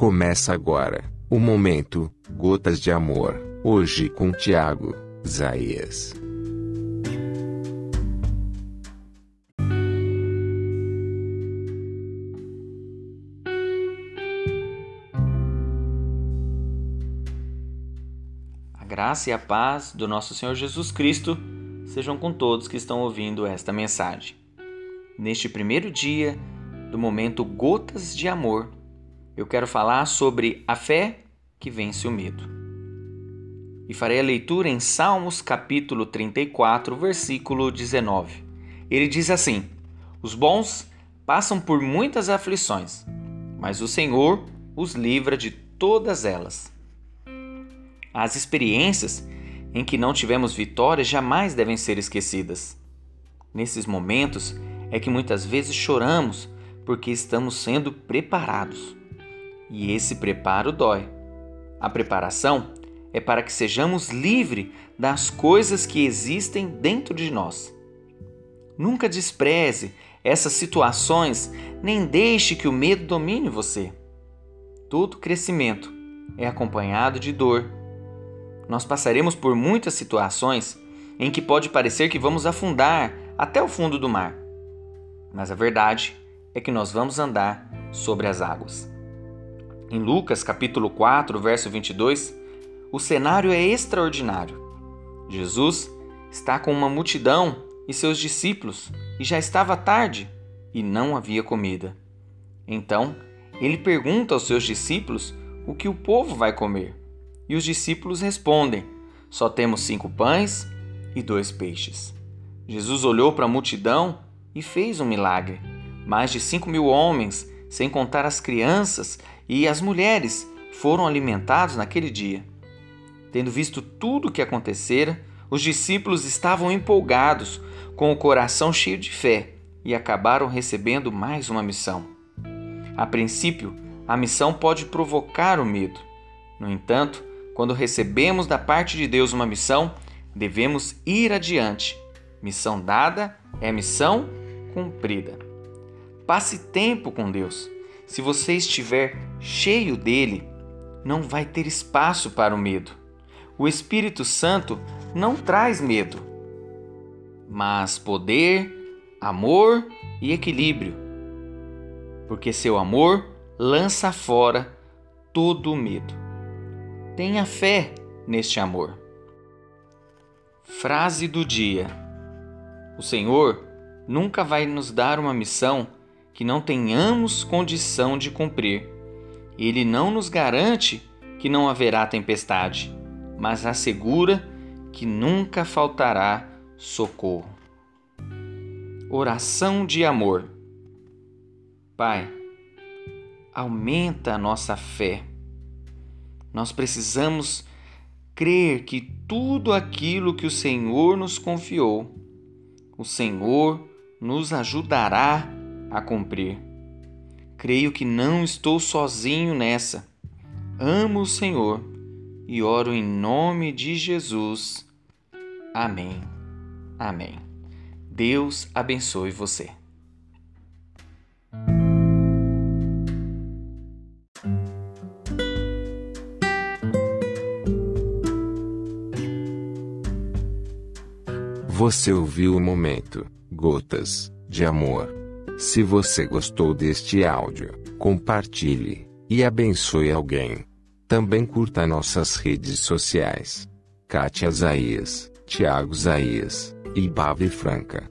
Começa agora o momento Gotas de Amor, hoje com Tiago Zaias. A graça e a paz do nosso Senhor Jesus Cristo sejam com todos que estão ouvindo esta mensagem. Neste primeiro dia do momento Gotas de Amor, eu quero falar sobre a fé que vence o medo. E farei a leitura em Salmos capítulo 34, versículo 19. Ele diz assim: Os bons passam por muitas aflições, mas o Senhor os livra de todas elas. As experiências em que não tivemos vitória jamais devem ser esquecidas. Nesses momentos é que muitas vezes choramos porque estamos sendo preparados. E esse preparo dói. A preparação é para que sejamos livres das coisas que existem dentro de nós. Nunca despreze essas situações, nem deixe que o medo domine você. Todo crescimento é acompanhado de dor. Nós passaremos por muitas situações em que pode parecer que vamos afundar até o fundo do mar. Mas a verdade é que nós vamos andar sobre as águas. Em Lucas capítulo 4, verso 22, o cenário é extraordinário. Jesus está com uma multidão e seus discípulos e já estava tarde e não havia comida. Então, ele pergunta aos seus discípulos o que o povo vai comer. E os discípulos respondem: Só temos cinco pães e dois peixes. Jesus olhou para a multidão e fez um milagre. Mais de cinco mil homens, sem contar as crianças e as mulheres, foram alimentados naquele dia. Tendo visto tudo o que acontecera, os discípulos estavam empolgados, com o coração cheio de fé, e acabaram recebendo mais uma missão. A princípio, a missão pode provocar o medo. No entanto, quando recebemos da parte de Deus uma missão, devemos ir adiante. Missão dada é missão cumprida. Passe tempo com Deus. Se você estiver cheio dele, não vai ter espaço para o medo. O Espírito Santo não traz medo, mas poder, amor e equilíbrio. Porque seu amor lança fora todo o medo. Tenha fé neste amor. Frase do dia: O Senhor nunca vai nos dar uma missão que não tenhamos condição de cumprir. Ele não nos garante que não haverá tempestade, mas assegura que nunca faltará socorro. Oração de amor. Pai, aumenta a nossa fé. Nós precisamos crer que tudo aquilo que o Senhor nos confiou, o Senhor nos ajudará a cumprir. Creio que não estou sozinho nessa. Amo o Senhor e oro em nome de Jesus. Amém. Amém. Deus abençoe você. Você ouviu o momento Gotas de Amor se você gostou deste áudio, compartilhe e abençoe alguém. Também curta nossas redes sociais. Kátia Zaias, Thiago Zaias e Bave Franca.